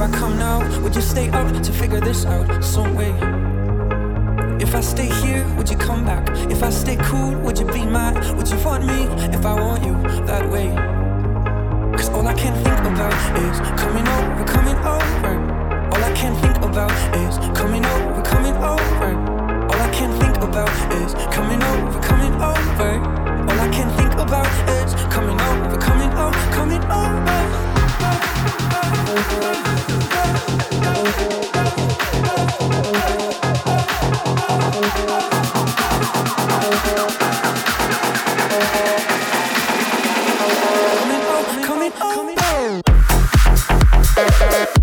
If I come now, would you stay up to figure this out some way? If I stay here, would you come back? If I stay cool, would you be mad? Would you want me if I want you that way? Cause all I can think about is coming over, coming over. All I can think about is coming over, coming over. All I can think about is coming over, coming over. All I can think about is coming over, coming over, coming over. Coming, coming, coming, coming.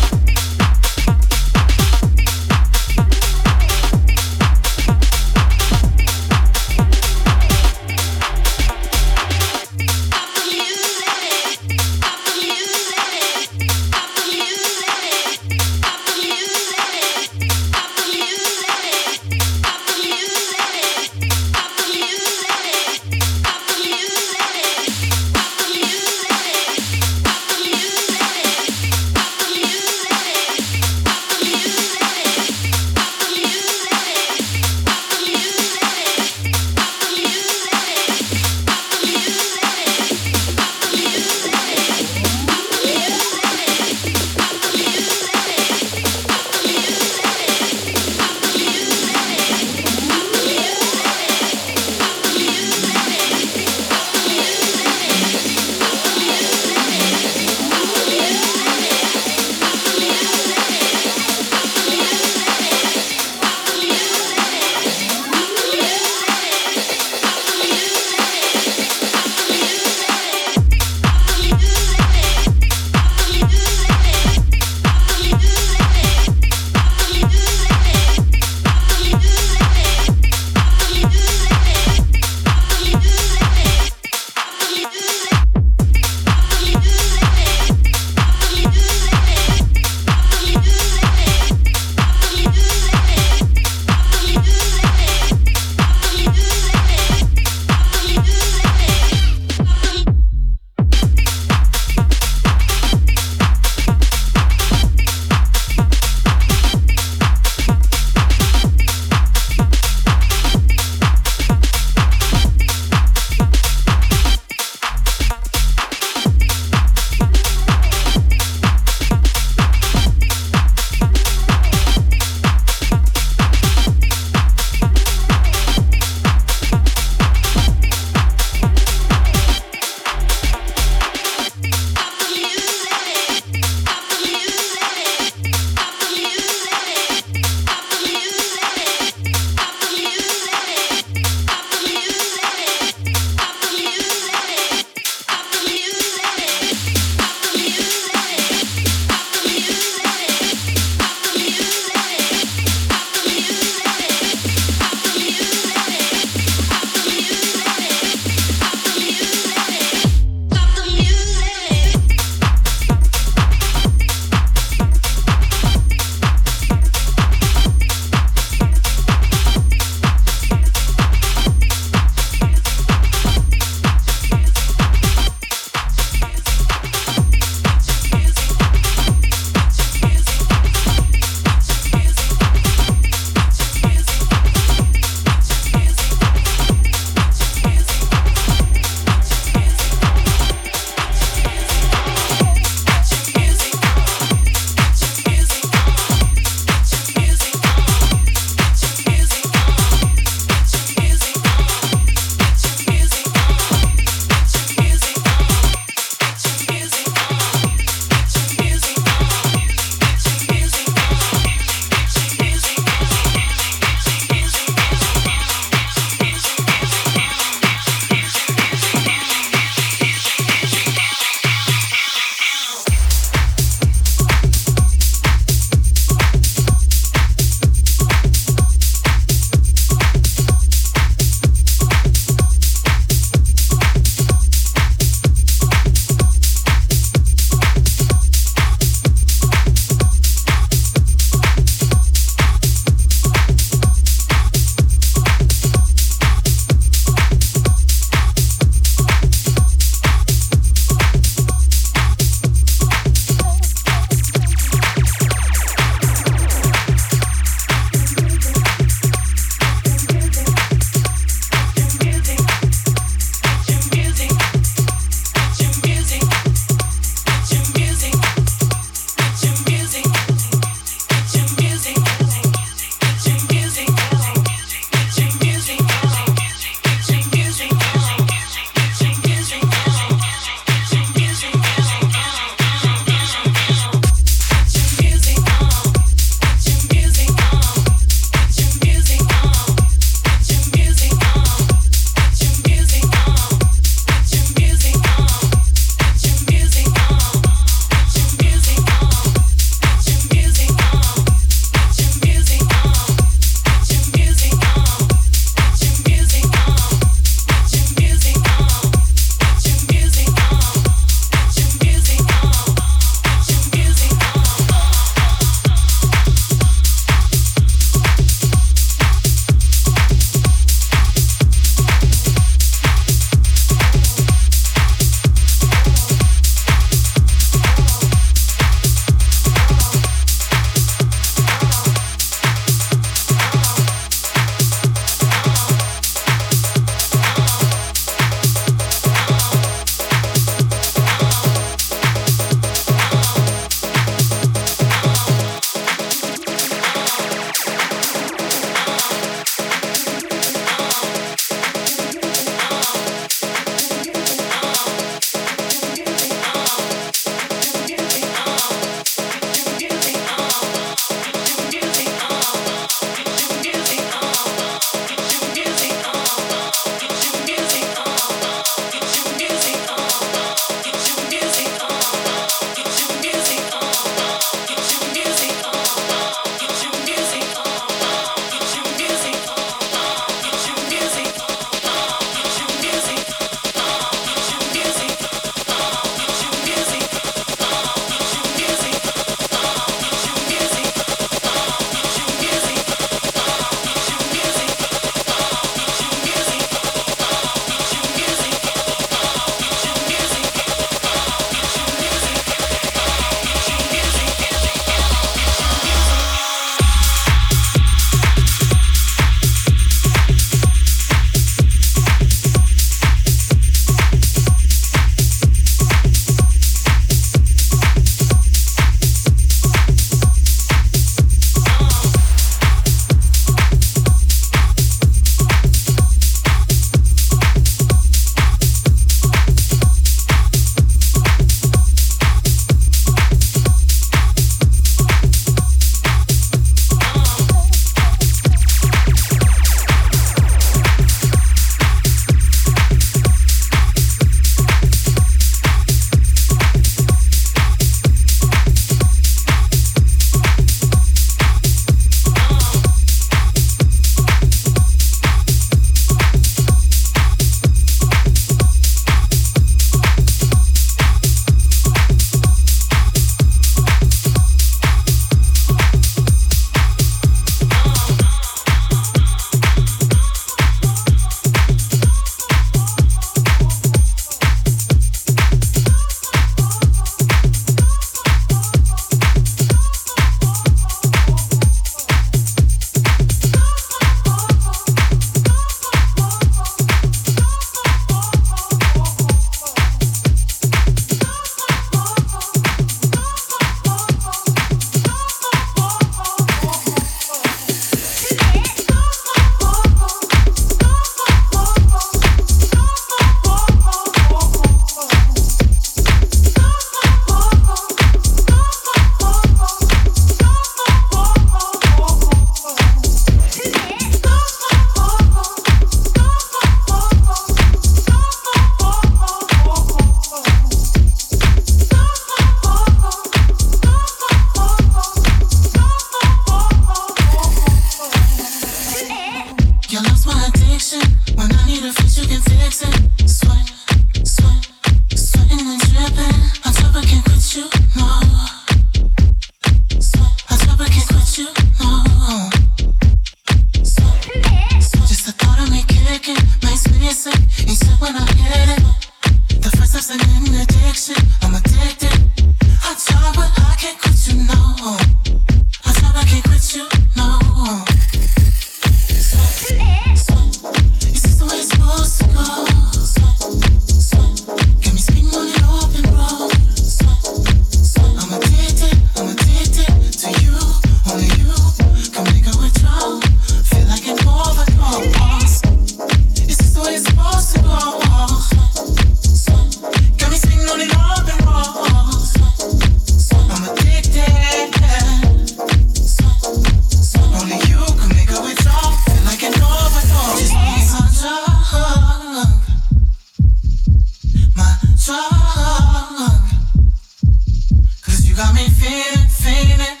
seen it, seen it.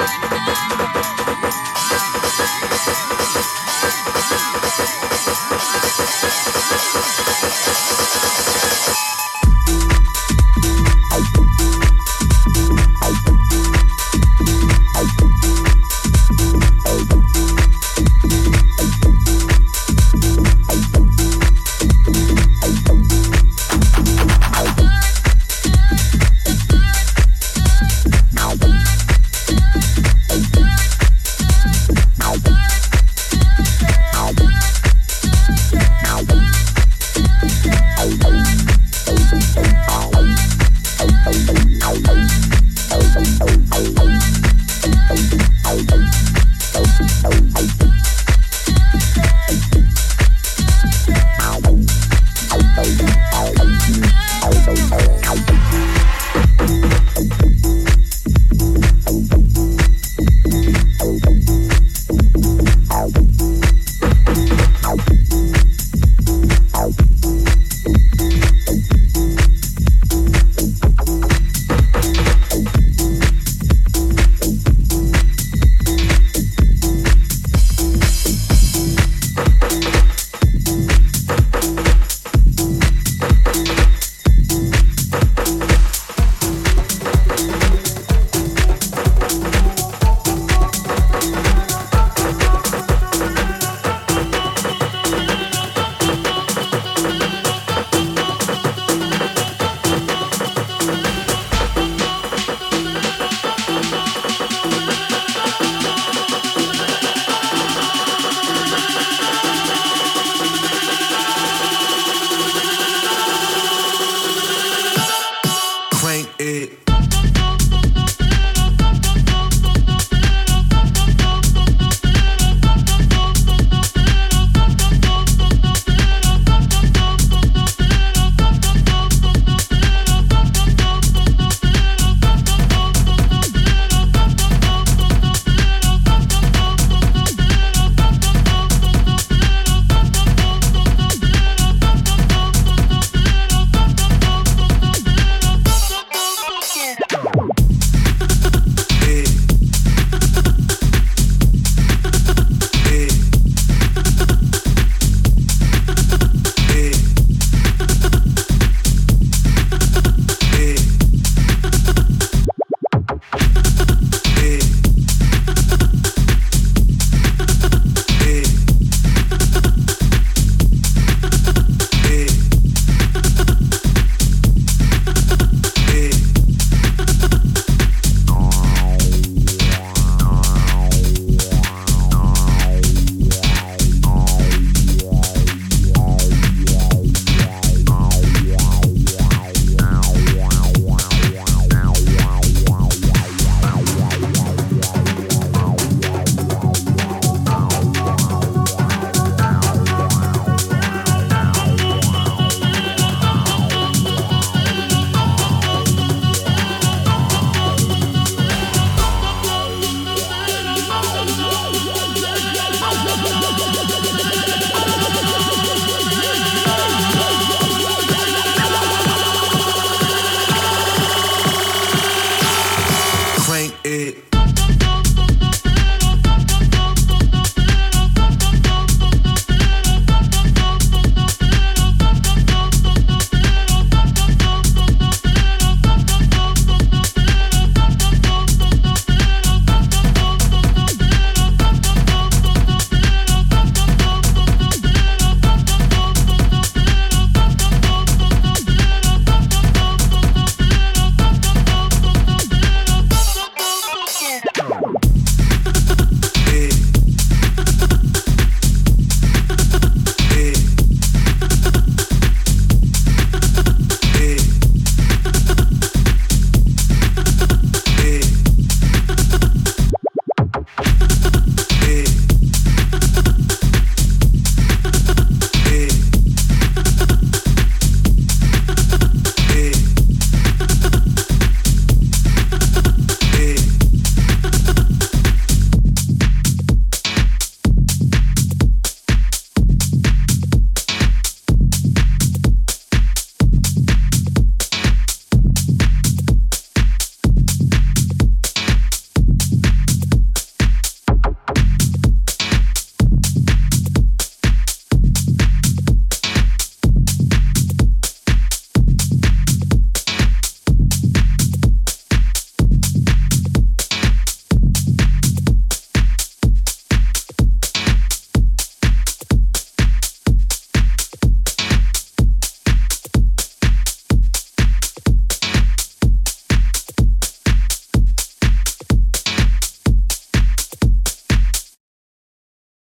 Thank